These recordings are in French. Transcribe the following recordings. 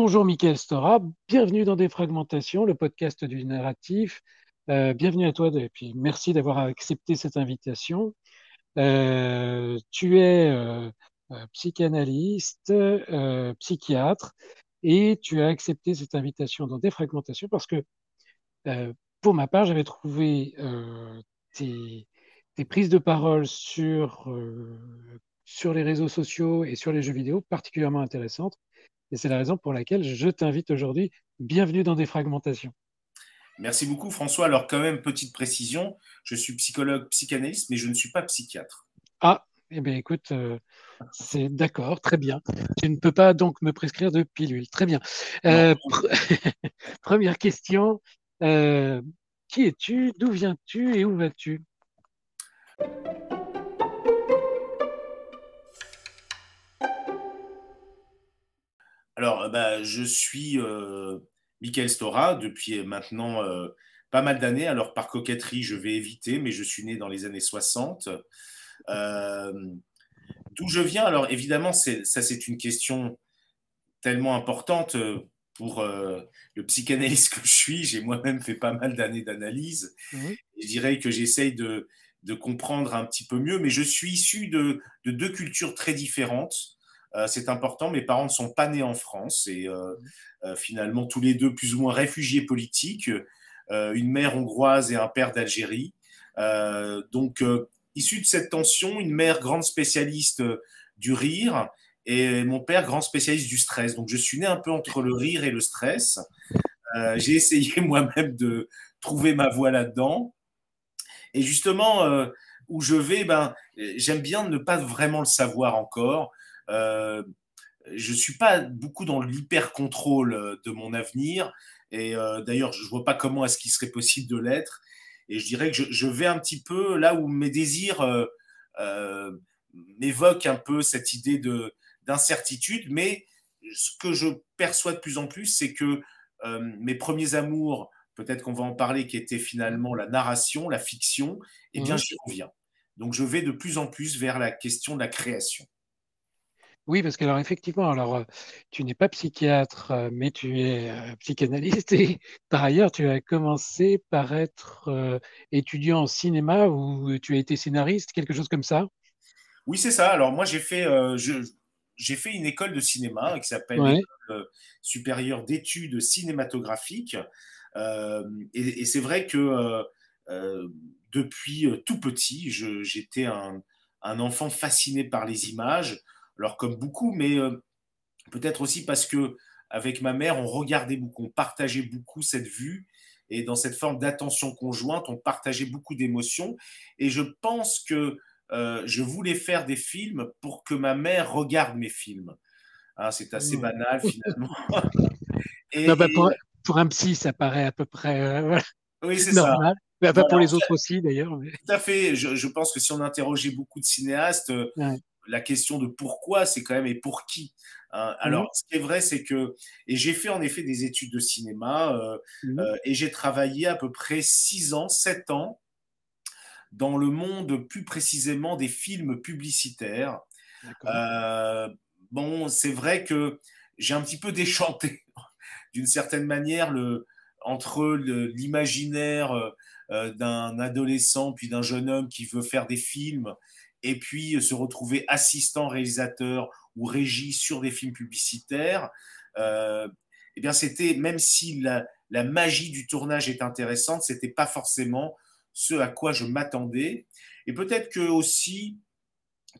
Bonjour Michael Stora, bienvenue dans Défragmentation, le podcast du narratif. Euh, bienvenue à toi et puis merci d'avoir accepté cette invitation. Euh, tu es euh, psychanalyste, psychiatre et tu as accepté cette invitation dans Défragmentation parce que pour ma part, j'avais trouvé tes, prises de parole sur, sur les réseaux sociaux et sur les jeux vidéo particulièrement intéressantes et c'est la raison pour laquelle je t'invite aujourd'hui. Bienvenue dans des fragmentations. Merci beaucoup François. Alors quand même, petite précision, je suis psychologue, psychanalyste, mais je ne suis pas psychiatre. Ah, eh bien écoute, euh, c'est d'accord, très bien. Tu ne peux pas donc me prescrire de pilule. Très bien. Euh, première question, euh, qui es-tu? D'où viens-tu? Et où vas-tu? Alors, euh, bah, je suis euh, Michael Stora depuis maintenant euh, pas mal d'années. Alors, par coquetterie, je vais éviter, mais je suis né dans les années 60. D'où je viens? Alors, évidemment, ça, c'est une question tellement importante pour le psychanalyste que je suis. J'ai moi-même fait pas mal d'années d'analyse. Mmh. Je dirais que j'essaye de, comprendre un petit peu mieux, mais je suis issu de deux cultures très différentes. Euh, c'est important. Mes parents ne sont pas nés en France et euh, euh, finalement tous les deux plus ou moins réfugiés politiques, une mère hongroise et un père d'Algérie. donc issu de cette tension, une mère grande spécialiste du rire et mon père grand spécialiste du stress. Donc je suis né un peu entre le rire et le stress. j'ai essayé moi-même de trouver ma voie là-dedans. Et justement, où je vais, ben, j'aime bien ne pas vraiment le savoir encore. Euh, je suis pas beaucoup dans l'hyper-contrôle euh, de mon avenir. Et euh, d'ailleurs, je vois pas comment est-ce qu'il serait possible de l'être. Et je dirais que je, vais un petit peu là où mes désirs m'évoquent un peu cette idée de d'incertitude. Mais ce que je perçois de plus en plus, c'est que mes premiers amours, peut-être qu'on va en parler, qui étaient finalement la narration, la fiction, eh bien, mmh. j'y reviens. Donc, je vais de plus en plus vers la question de la création. Oui, parce que alors effectivement, alors euh, tu n'es pas psychiatre, euh, mais tu es euh, psychanalyste et par ailleurs tu as commencé par être étudiant en cinéma ou tu as été scénariste, quelque chose comme ça? Oui, c'est ça. Alors moi j'ai fait j'ai fait une école de cinéma qui s'appelle l'école supérieure d'études cinématographiques et, c'est vrai que depuis tout petit, j'étais un, un enfant fasciné par les images alors comme beaucoup, mais euh, peut-être aussi parce que avec ma mère, on regardait beaucoup, on partageait beaucoup cette vue. Et dans cette forme d'attention conjointe, on partageait beaucoup d'émotions. Et je pense que euh, je voulais faire des films pour que ma mère regarde mes films. Hein, c'est assez mmh. banal finalement. Bah, pour, un psy, ça paraît à peu près euh, oui, c'est normal. Ça. Mais pas pour les autres aussi d'ailleurs. Tout à fait. Je, pense que si on interrogeait beaucoup de cinéastes, la question de pourquoi, c'est quand même et pour qui. Hein. Alors, ce qui est vrai, c'est que, et j'ai fait en effet des études de cinéma, euh, euh, et j'ai travaillé à peu près 6 ans, 7 ans dans le monde plus précisément des films publicitaires. Euh, bon, c'est vrai que j'ai un petit peu déchanté d'une certaine manière le, entre l'imaginaire d'un adolescent puis d'un jeune homme qui veut faire des films et puis euh, se retrouver assistant réalisateur ou régie sur des films publicitaires. Euh, eh bien, c'était, même si la, la, magie du tournage est intéressante, c'était pas forcément ce à quoi je m'attendais. Et peut-être que aussi,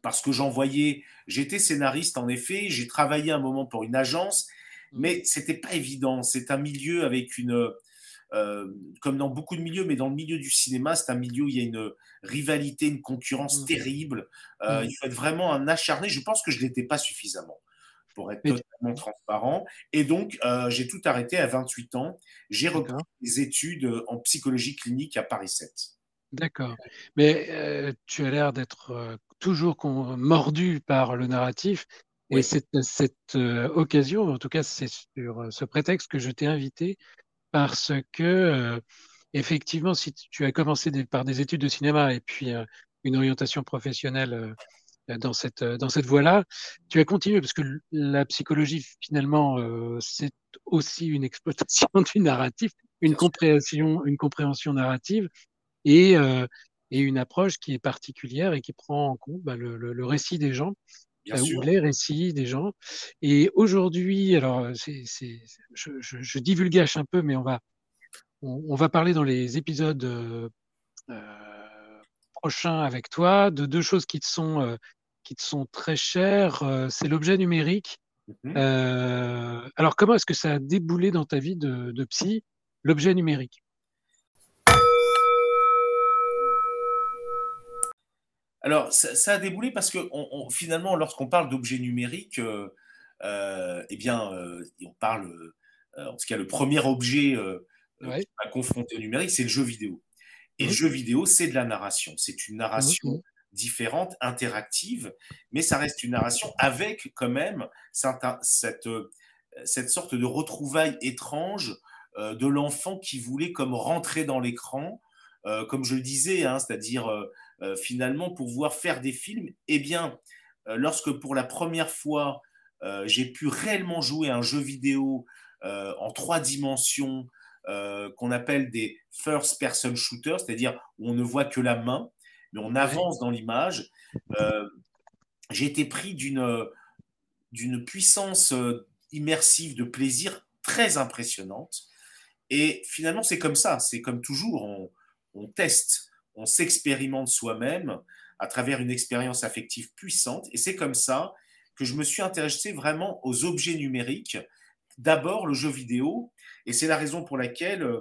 parce que j'en voyais, j'étais scénariste en effet, j'ai travaillé un moment pour une agence, mmh. mais c'était pas évident. C'est un milieu avec une, euh, comme dans beaucoup de milieux, mais dans le milieu du cinéma, c'est un milieu où il y a une rivalité, une concurrence mmh. terrible. Euh, mmh. Il faut être vraiment un acharné. Je pense que je l'étais pas suffisamment pour être totalement transparent. Et donc, euh, j'ai tout arrêté à 28 ans. J'ai repris des études en psychologie clinique à Paris 7. D'accord. Mais tu as l'air d'être toujours mordu par le narratif. Et cette, cette occasion, en tout cas, c'est sur ce prétexte que je t'ai invité parce que euh, effectivement, si tu as commencé par des études de cinéma et puis euh, une orientation professionnelle euh, dans cette dans cette voie-là, tu as continué parce que la psychologie finalement c'est aussi une exploitation du narratif, une compréhension une compréhension narrative et et une approche qui est particulière et qui prend en compte bah, le, le, récit des gens ou les récits des gens. Et aujourd'hui, alors c'est, je, je, je, divulgage un peu, mais on va, on, va parler dans les épisodes euh, euh, prochains avec toi de deux choses qui te sont, euh, qui te sont très chères. c'est l'objet numérique. Mmh alors comment est-ce que ça a déboulé dans ta vie de, de psy, l'objet numérique? Alors, ça, a déboulé parce que finalement, lorsqu'on parle d'objets numériques, euh, euh, eh bien, euh, on parle, en tout cas, le premier objet à confronter au numérique, c'est le jeu vidéo. Et le jeu vidéo, c'est de la narration. C'est une narration différente, interactive, mais ça reste une narration avec quand même cette, cette, sorte de retrouvaille étrange de l'enfant qui voulait comme rentrer dans l'écran, comme je le disais, hein, c'est-à-dire euh, finalement pouvoir faire des films, eh bien, euh, lorsque pour la première fois euh, j'ai pu réellement jouer un jeu vidéo en trois dimensions qu'on appelle des first person shooters, c'est-à-dire où on ne voit que la main, mais on avance dans l'image. j'ai été pris d'une d'une puissance immersive de plaisir très impressionnante. Et finalement, c'est comme ça, c'est comme toujours, on, on teste on s'expérimente soi-même à travers une expérience affective puissante. Et c'est comme ça que je me suis intéressé vraiment aux objets numériques. D'abord le jeu vidéo, et c'est la raison pour laquelle, euh,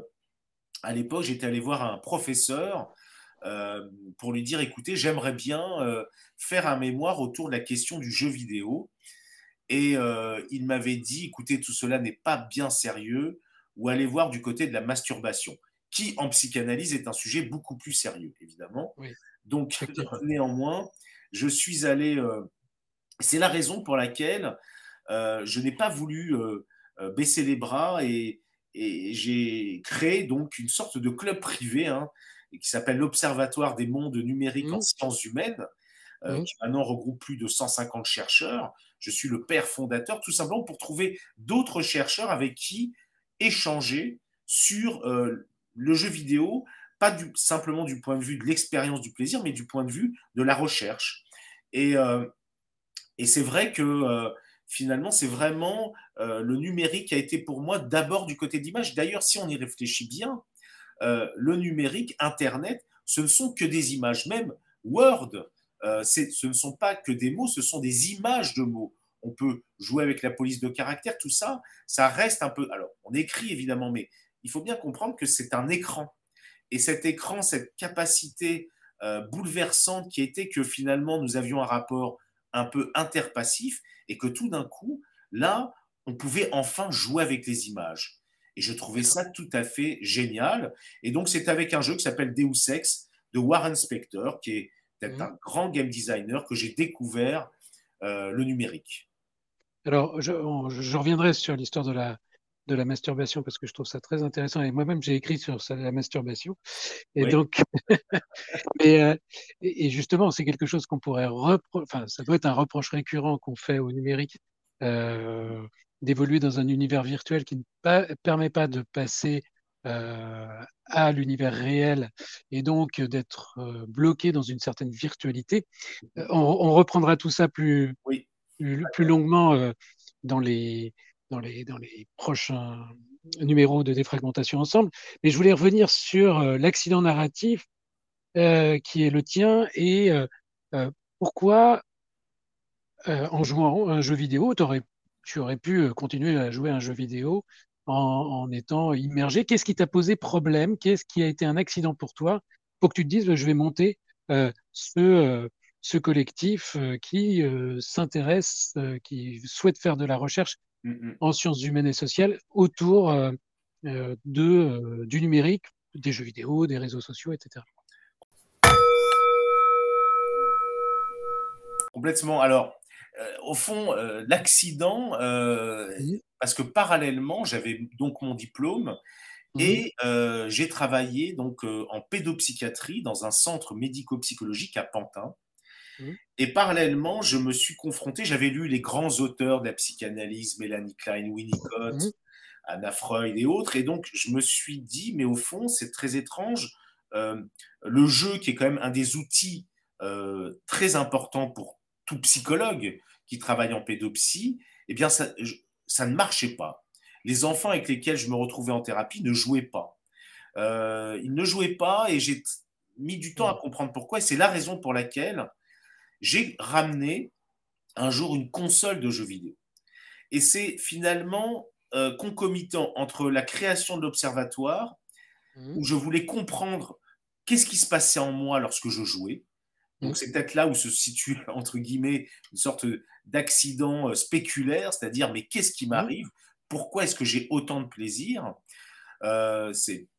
à l'époque, j'étais allé voir un professeur euh, pour lui dire, écoutez, j'aimerais bien euh, faire un mémoire autour de la question du jeu vidéo. Et il m'avait dit, écoutez, tout cela n'est pas bien sérieux, ou allez voir du côté de la masturbation qui en psychanalyse est un sujet beaucoup plus sérieux, évidemment. Donc, néanmoins, je suis allé. Euh, c'est la raison pour laquelle euh, je n'ai pas voulu euh, baisser les bras et, j'ai créé donc une sorte de club privé hein, qui s'appelle l'Observatoire des mondes numériques en mmh. sciences humaines, mmh. qui maintenant regroupe plus de 150 chercheurs. Je suis le père fondateur, tout simplement pour trouver d'autres chercheurs avec qui échanger sur le jeu vidéo, pas du, simplement du point de vue de l'expérience du plaisir, mais du point de vue de la recherche. Et, euh, c'est vrai que euh, finalement, c'est vraiment euh, le numérique a été pour moi d'abord du côté de l'image. D'ailleurs, si on y réfléchit bien, le numérique, Internet, ce ne sont que des images. Même Word, ce ne sont pas que des mots, ce sont des images de mots. On peut jouer avec la police de caractère, tout ça, ça reste un peu. Alors, on écrit évidemment, mais il faut bien comprendre que c'est un écran. Et cet écran, cette capacité euh, bouleversante qui était que finalement nous avions un rapport un peu interpassif et que tout d'un coup, là, on pouvait enfin jouer avec les images. Et je trouvais ça tout à fait génial. Et donc, c'est avec un jeu qui s'appelle Deus Ex de Warren Spector, qui est peut-être mmh. un grand game designer, que j'ai découvert euh, le numérique. Alors, je, je reviendrai sur l'histoire de la, de la masturbation parce que je trouve ça très intéressant. Et moi-même j'ai écrit sur ça, la masturbation. Et donc euh, et, justement c'est quelque chose qu'on pourrait enfin ça doit être un reproche récurrent qu'on fait au numérique euh, d'évoluer dans un univers virtuel qui ne permet pas de passer euh, à l'univers réel et donc d'être bloqué dans une certaine virtualité. On, reprendra tout ça plus, plus, plus, longuement dans les dans les, dans les prochains numéros de défragmentation ensemble. Mais je voulais revenir sur l'accident narratif qui est le tien et pourquoi en jouant un jeu vidéo, tu aurais pu continuer à jouer un jeu vidéo en, étant immergé. Qu'est-ce qui t'a posé problème? Qu'est-ce qui a été un accident pour toi? Pour que tu te dises, je vais monter euh, ce, euh, ce collectif euh, qui s'intéresse, qui souhaite faire de la recherche mm, mm. en sciences humaines et sociales autour de, du numérique, des jeux vidéo, des réseaux sociaux, etc. Complètement. Alors, au fond, l'accident, parce que parallèlement, j'avais donc mon diplôme Mmh et j'ai travaillé donc en pédopsychiatrie dans un centre médico-psychologique à Pantin. Mmh. Et parallèlement, je me suis confronté, j'avais lu les grands auteurs de la psychanalyse, Mélanie Klein, Winnicott, mmh. Anna Freud et autres. Et donc, je me suis dit, mais au fond, c'est très étrange. le jeu, qui est quand même un des outils très importants pour tout psychologue qui travaille en pédopsie, eh bien, ça, ça ne marchait pas les enfants avec lesquels je me retrouvais en thérapie ne jouaient pas. Euh, ils ne jouaient pas et j'ai mis du temps à comprendre pourquoi. Et c'est la raison pour laquelle j'ai ramené un jour une console de jeux vidéo. Et c'est finalement euh, concomitant entre la création de l'observatoire, mmh. où je voulais comprendre qu'est-ce qui se passait en moi lorsque je jouais. Donc mmh. c'est peut-être là où se situe, entre guillemets, une sorte d'accident euh, spéculaire, c'est-à-dire mais qu'est-ce qui mmh. m'arrive? Pourquoi est-ce que j'ai autant de plaisir? Euh,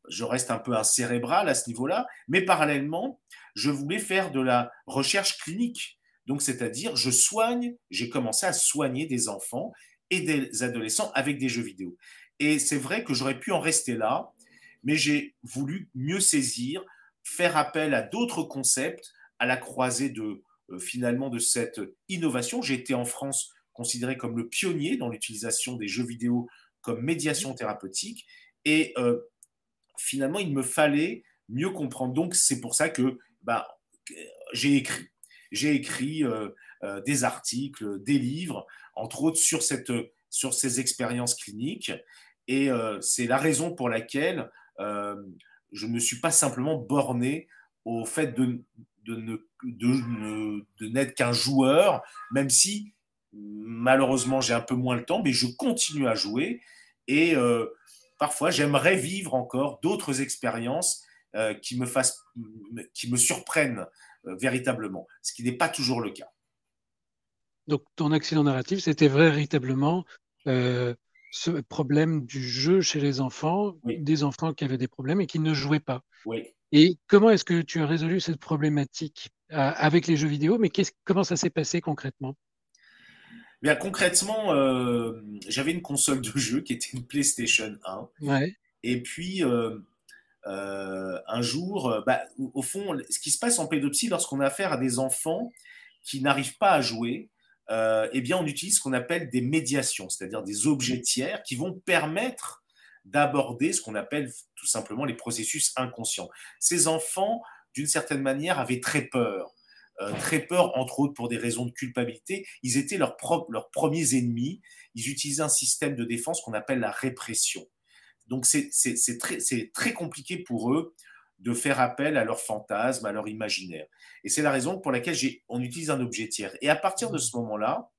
Je reste un peu un cérébral à ce niveau-là, mais parallèlement, je voulais faire de la recherche clinique. Donc, c'est-à-dire, je soigne, j'ai commencé à soigner des enfants et des adolescents avec des jeux vidéo. Et c'est vrai que j'aurais pu en rester là, mais j'ai voulu mieux saisir, faire appel à d'autres concepts à la croisée de euh, finalement de cette innovation. J'ai été en France considéré comme le pionnier dans l'utilisation des jeux vidéo comme médiation thérapeutique. Et euh, finalement, il me fallait mieux comprendre. Donc, c'est pour ça que bah, j'ai écrit. J'ai écrit euh, euh, des articles, des livres, entre autres sur, cette, sur ces expériences cliniques. Et c'est la raison pour laquelle je ne me suis pas simplement borné au fait de, de, n'être qu'un joueur, même si Malheureusement, j'ai un peu moins le temps, mais je continue à jouer et parfois j'aimerais vivre encore d'autres expériences euh, qui, me fassent, qui me surprennent euh, véritablement, ce qui n'est pas toujours le cas. Donc ton accident narratif, c'était véritablement ce problème du jeu chez les enfants, des enfants qui avaient des problèmes et qui ne jouaient pas. Oui. Et comment est-ce que tu as résolu cette problématique avec les jeux vidéo, mais comment ça s'est passé concrètement? Bien concrètement, euh, j'avais une console de jeu qui était une PlayStation 1. Et puis, euh, euh, un jour, bah, au fond, ce qui se passe en pédopsie lorsqu'on a affaire à des enfants qui n'arrivent pas à jouer, eh bien, on utilise ce qu'on appelle des médiations, c'est-à-dire des objets tiers qui vont permettre d'aborder ce qu'on appelle tout simplement les processus inconscients. Ces enfants, d'une certaine manière, avaient très peur très peur, entre autres pour des raisons de culpabilité. Ils étaient leurs, leurs premiers ennemis. Ils utilisaient un système de défense qu'on appelle la répression. Donc c'est très, très compliqué pour eux de faire appel à leur fantasme, à leur imaginaire. Et c'est la raison pour laquelle on utilise un objet tiers. Et à partir de ce moment-là,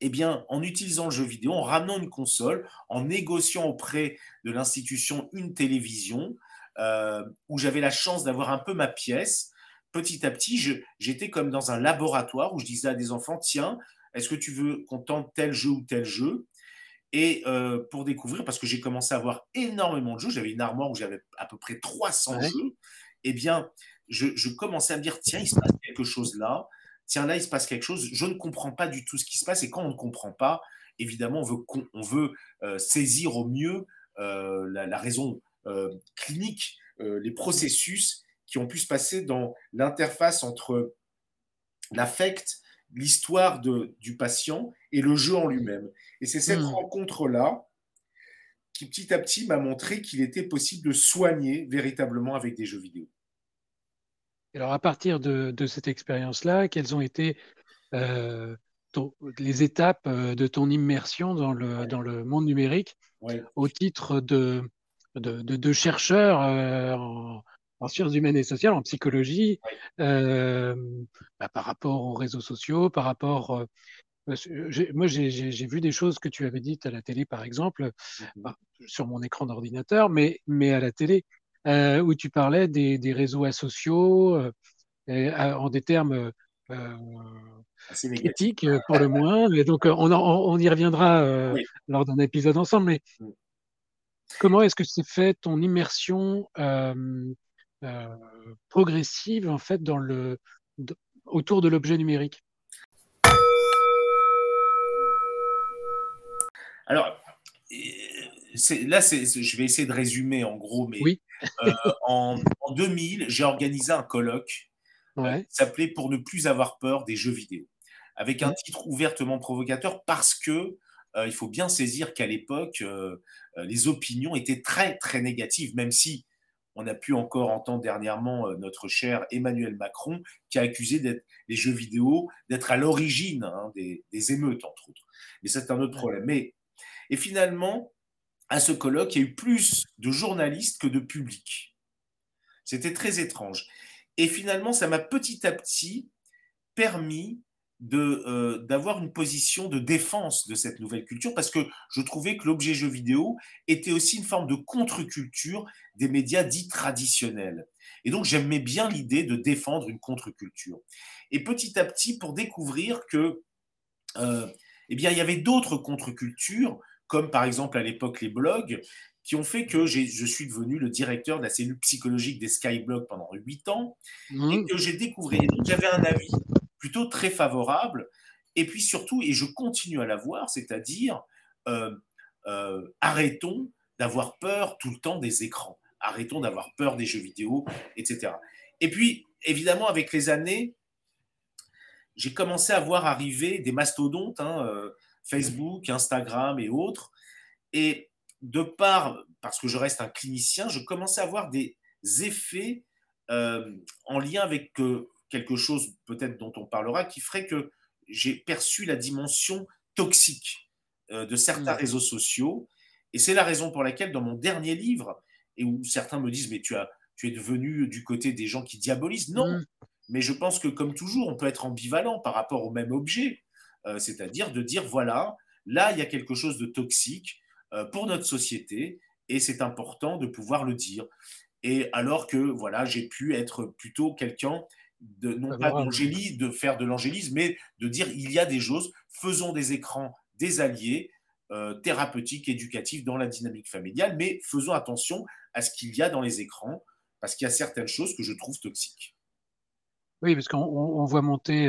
eh bien, en utilisant le jeu vidéo, en ramenant une console, en négociant auprès de l'institution une télévision, euh, où j'avais la chance d'avoir un peu ma pièce, petit à petit, j'étais comme dans un laboratoire où je disais à des enfants, tiens, est-ce que tu veux qu'on tente tel jeu ou tel jeu? Et euh, pour découvrir, parce que j'ai commencé à avoir énormément de jeux, j'avais une armoire où j'avais à peu près 300 jeux, eh bien, je, commençais à me dire, tiens, il se passe quelque chose là, tiens, là, il se passe quelque chose, je ne comprends pas du tout ce qui se passe, et quand on ne comprend pas, évidemment, on veut, on veut euh, saisir au mieux euh, la, raison clinique, les processus qui ont pu se passer dans l'interface entre l'affect, l'histoire du patient et le jeu en lui-même. Et c'est cette hmm. rencontre-là qui petit à petit m'a montré qu'il était possible de soigner véritablement avec des jeux vidéo. Alors à partir de, cette expérience-là, quels ont été euh, les étapes de ton immersion dans le, dans le monde numérique au titre de, de, de, chercheur en, en, sciences humaines et sociales, en psychologie, bah, par rapport aux réseaux sociaux, par rapport moi, j'ai vu des choses que tu avais dites à la télé, par exemple, mmh sur mon écran d'ordinateur, mais, mais à la télé, euh, où tu parlais des, des réseaux sociaux euh, en des termes euh, critiques, pour le moins. Et donc, on, on, y reviendra lors d'un épisode ensemble. Mais mmh. comment est-ce que c'est fait ton immersion progressive, en fait, dans le, autour de l'objet numérique. Alors, là, je vais essayer de résumer en gros, mais euh, en, 2000, j'ai organisé un colloque euh, qui s'appelait Pour ne plus avoir peur des jeux vidéo, avec un titre ouvertement provocateur parce que euh, il faut bien saisir qu'à l'époque, les opinions étaient très très négatives, même si on a pu encore entendre dernièrement notre cher Emmanuel Macron qui a accusé les jeux vidéo d'être à l'origine hein, des, des, émeutes, entre autres. Mais c'est un autre problème. Mais et finalement, à ce colloque, il y a eu plus de journalistes que de publics. C'était très étrange. Et finalement, ça m'a petit à petit permis euh, d'avoir une position de défense de cette nouvelle culture parce que je trouvais que l'objet jeu vidéo était aussi une forme de contre-culture des médias dits traditionnels. Et donc j'aimais bien l'idée de défendre une contre-culture. Et petit à petit, pour découvrir que, euh, eh bien, il y avait d'autres contre-cultures comme par exemple à l'époque les blogs, qui ont fait que je suis devenu le directeur de la cellule psychologique des Skyblogs pendant huit ans, mmh. et que j'ai découvert, j'avais un avis plutôt très favorable, et puis surtout, et je continue à l'avoir, c'est-à-dire euh, euh, arrêtons d'avoir peur tout le temps des écrans, arrêtons d'avoir peur des jeux vidéo, etc. Et puis, évidemment, avec les années, j'ai commencé à voir arriver des mastodontes, hein, euh, Facebook, Instagram et autres. Et de part, parce que je reste un clinicien, je commençais à voir des effets en lien avec euh, quelque chose peut-être dont on parlera, qui ferait que j'ai perçu la dimension toxique euh, de certains mmh. réseaux sociaux. Et c'est la raison pour laquelle dans mon dernier livre, et où certains me disent, mais tu, as, tu es devenu du côté des gens qui diabolisent. Non, mmh. mais je pense que comme toujours, on peut être ambivalent par rapport au même objet. Euh, c'est-à-dire de dire, voilà, là, il y a quelque chose de toxique euh, pour notre société et c'est important de pouvoir le dire. Et alors que, voilà, j'ai pu être plutôt quelqu'un de, non pas d'angélisme, de faire de l'angélisme, mais de dire, il y a des choses, faisons des écrans des alliés, euh, thérapeutiques, éducatifs dans la dynamique familiale, mais faisons attention à ce qu'il y a dans les écrans, parce qu'il y a certaines choses que je trouve toxiques. Oui, parce qu'on voit monter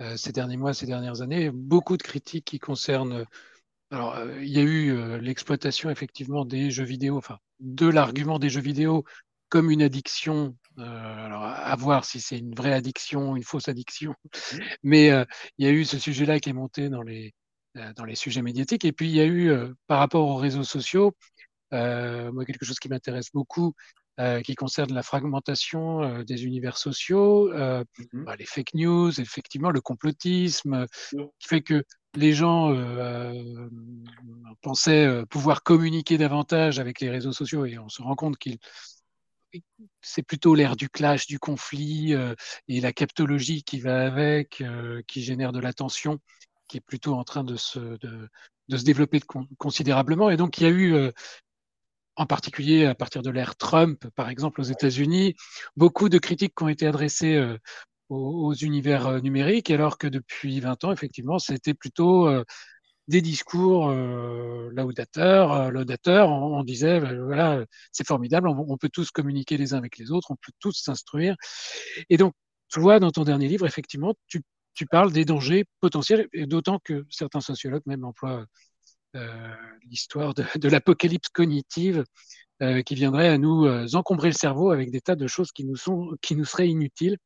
euh, ces derniers mois, ces dernières années, beaucoup de critiques qui concernent. Alors, euh, il y a eu euh, l'exploitation effectivement des jeux vidéo, enfin, de l'argument des jeux vidéo comme une addiction. alors, à voir si c'est une vraie addiction, une fausse addiction. Mais il y a eu ce sujet-là qui est monté dans les, dans les sujets médiatiques. Et puis, il y a eu, par rapport aux réseaux sociaux, moi, quelque chose qui m'intéresse beaucoup, euh, qui concerne la fragmentation euh, des univers sociaux, euh, mmh bah, les fake news, effectivement le complotisme, qui fait que les gens pensaient pouvoir communiquer davantage avec les réseaux sociaux et on se rend compte qu'il c'est plutôt l'ère du clash, du conflit et la captologie qui va avec, qui génère de la tension, qui est plutôt en train de se, de, se développer considérablement. Et donc, il y a eu en particulier à partir de l'ère Trump, par exemple aux États-Unis, beaucoup de critiques qui ont été adressées euh, aux, univers euh, numériques, alors que depuis 20 ans, effectivement, c'était plutôt euh, des discours laudateurs, laudateurs. On, disait, ben, voilà, c'est formidable, on, peut tous communiquer les uns avec les autres, on peut tous s'instruire. Et donc, tu vois, dans ton dernier livre, effectivement, tu, parles des dangers potentiels, et d'autant que certains sociologues même emploient euh, l'histoire de, l'apocalypse cognitive euh, qui viendrait à nous euh, encombrer le cerveau avec des tas de choses qui nous, sont, qui nous seraient inutiles.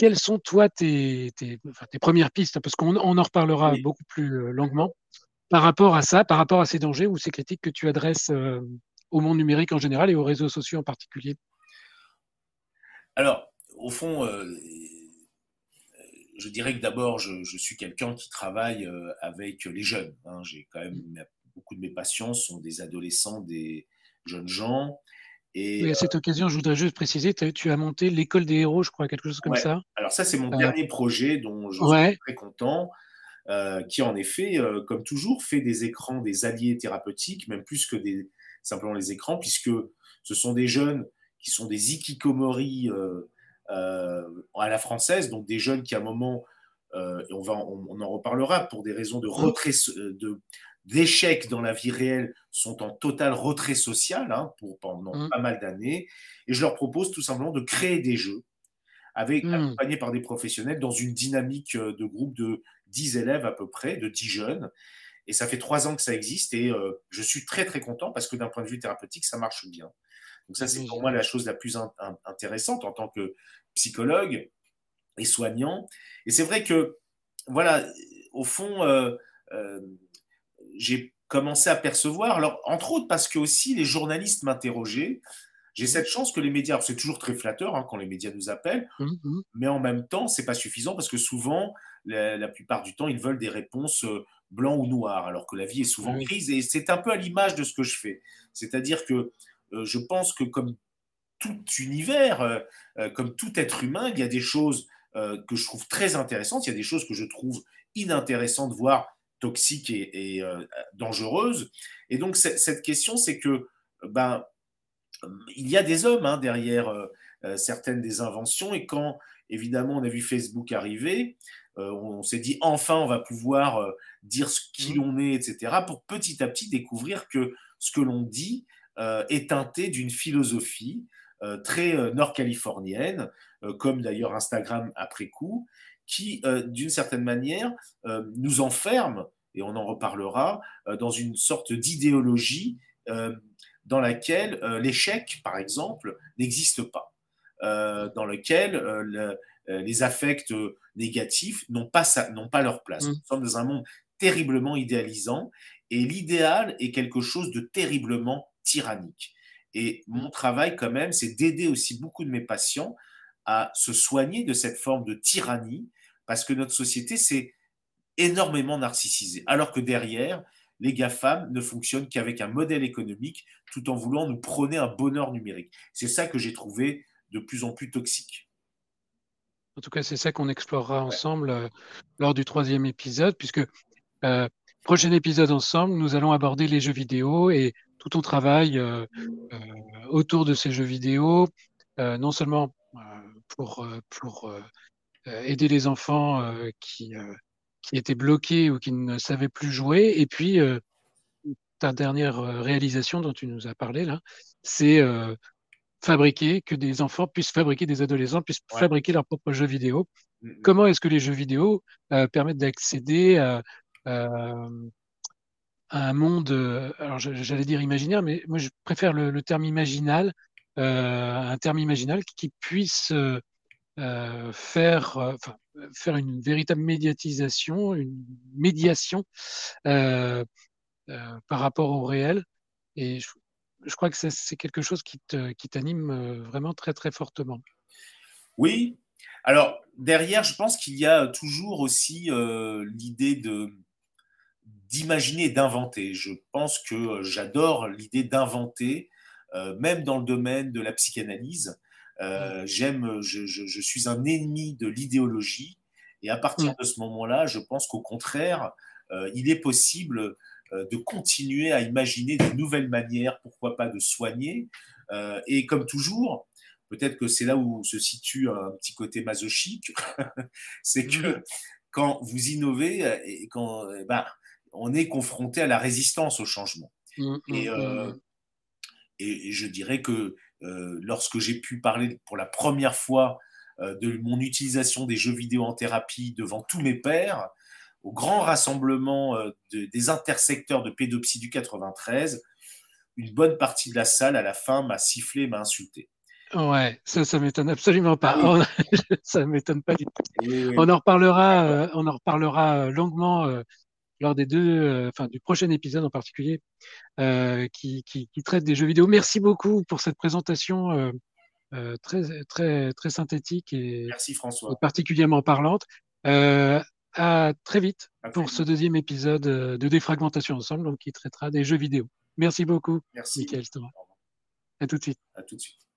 Quelles sont, toi, tes, tes, premières pistes? Parce qu'on en reparlera beaucoup plus longuement par rapport à ça, par rapport à ces dangers ou ces critiques que tu adresses au monde numérique en général et aux réseaux sociaux en particulier? Alors, au fond, je dirais que d'abord, je, suis quelqu'un qui travaille avec les jeunes. Hein. J'ai quand même beaucoup de mes patients sont des adolescents, des jeunes gens. Et, à cette occasion, je voudrais juste préciser, tu as monté l'école des héros, je crois, quelque chose comme ça. Alors ça, c'est mon dernier projet dont je suis très content. Euh, qui en effet, euh, comme toujours, fait des écrans des alliés thérapeutiques, même plus que des, simplement les écrans, puisque ce sont des jeunes qui sont des ikikomori euh, à la française, donc des jeunes qui à un moment, et on, va, on, en reparlera, pour des raisons de retrait, de, d'échec dans la vie réelle sont en total retrait social hein, pour, pendant mmh. pas mal d'années. Et je leur propose tout simplement de créer des jeux avec, mmh. accompagnés par des professionnels dans une dynamique de groupe de 10 élèves à peu près, de 10 jeunes. Et ça fait trois ans que ça existe et euh, je suis très très content parce que d'un point de vue thérapeutique, ça marche bien. Donc ça, c'est pour moi la chose la plus intéressante en tant que psychologue et soignant. Et c'est vrai que, voilà, au fond, euh, euh, j'ai commencé à percevoir, alors entre autres parce que aussi les journalistes m'interrogeaient, j'ai cette chance que les médias, c'est toujours très flatteur hein, quand les médias nous appellent, mmh, mmh. mais en même temps, c'est pas suffisant parce que souvent, la, plupart du temps, ils veulent des réponses euh, blanc ou noir, alors que la vie est souvent grise. Et c'est un peu à l'image de ce que je fais. C'est-à-dire que euh, je pense que comme tout univers, euh, comme tout être humain, il y a des choses que je trouve très intéressantes, il y a des choses que je trouve inintéressantes, voire toxiques et, dangereuses. Et donc, cette question, c'est que ben, il y a des hommes hein, derrière certaines des inventions. Et quand, évidemment, on a vu Facebook arriver, euh, on s'est dit enfin on va pouvoir euh, dire ce qui mmh. l'on est, etc., pour petit à petit découvrir que ce que l'on dit euh, est teinté d'une philosophie très nord-californienne, comme d'ailleurs Instagram après coup, qui, d'une certaine manière, nous enferme, et on en reparlera, dans une sorte d'idéologie dans laquelle l'échec, par exemple, n'existe pas, dans lequel les affects négatifs n'ont pas, pas leur place. Mmh. Nous sommes dans un monde terriblement idéalisant et l'idéal est quelque chose de terriblement tyrannique. Et mon travail, quand même, c'est d'aider aussi beaucoup de mes patients à se soigner de cette forme de tyrannie parce que notre société s'est énormément narcissisée. Alors que derrière, les GAFAM ne fonctionnent qu'avec un modèle économique tout en voulant nous prôner un bonheur numérique. C'est ça que j'ai trouvé de plus en plus toxique. En tout cas, c'est ça qu'on explorera ensemble euh, lors du troisième épisode, puisque euh, prochain épisode ensemble, nous allons aborder les jeux vidéo et tout ton travail euh, autour de ces jeux vidéo, non seulement pour, pour aider les enfants qui, qui étaient bloqués ou qui ne savaient plus jouer, et puis ta dernière réalisation dont tu nous as parlé là, c'est fabriquer, que des enfants puissent fabriquer, des adolescents puissent fabriquer leurs propres jeux vidéo. Mm, mm. Comment est-ce que les jeux vidéo euh, permettent d'accéder à, un monde, euh, alors j'allais dire imaginaire, mais moi je préfère le, terme imaginal, euh, un terme imaginal qui, puisse faire, faire une véritable médiatisation, une médiation par rapport au réel. Et je, crois que c'est quelque chose qui t'anime euh, vraiment très très fortement. Oui. Alors derrière, je pense qu'il y a toujours aussi euh, l'idée d'imaginer d'inventer. Je pense que euh, j'adore l'idée d'inventer, même dans le domaine de la psychanalyse. J'aime, je, suis un ennemi de l'idéologie, et à partir de ce moment-là, je pense qu'au contraire, il est possible euh, de continuer à imaginer de nouvelles manières, pourquoi pas de soigner. Euh, et comme toujours, peut-être que c'est là où se situe un petit côté masochique, c'est que mmh. quand vous innovez, euh, et quand, eh ben, on est confronté à la résistance au changement. Et, je dirais que lorsque j'ai pu parler pour la première fois de mon utilisation des jeux vidéo en thérapie devant tous mes pairs, au grand rassemblement euh, des intersecteurs de pédopsie du 93, une bonne partie de la salle, à la fin, m'a sifflé, m'a insulté. Ouais, ça, ça m'étonne absolument pas. Ah ça m'étonne pas du tout. On en reparlera, euh, on en reparlera euh, longuement lors des deux, enfin du prochain épisode en particulier, qui, qui, qui, traite des jeux vidéo. Merci beaucoup pour cette présentation très, très, très synthétique et, Merci François. particulièrement parlante. à très vite pour ce deuxième épisode de Défragmentation Ensemble, donc qui traitera des jeux vidéo. Merci beaucoup, Merci. Michael À tout de suite. À tout de suite.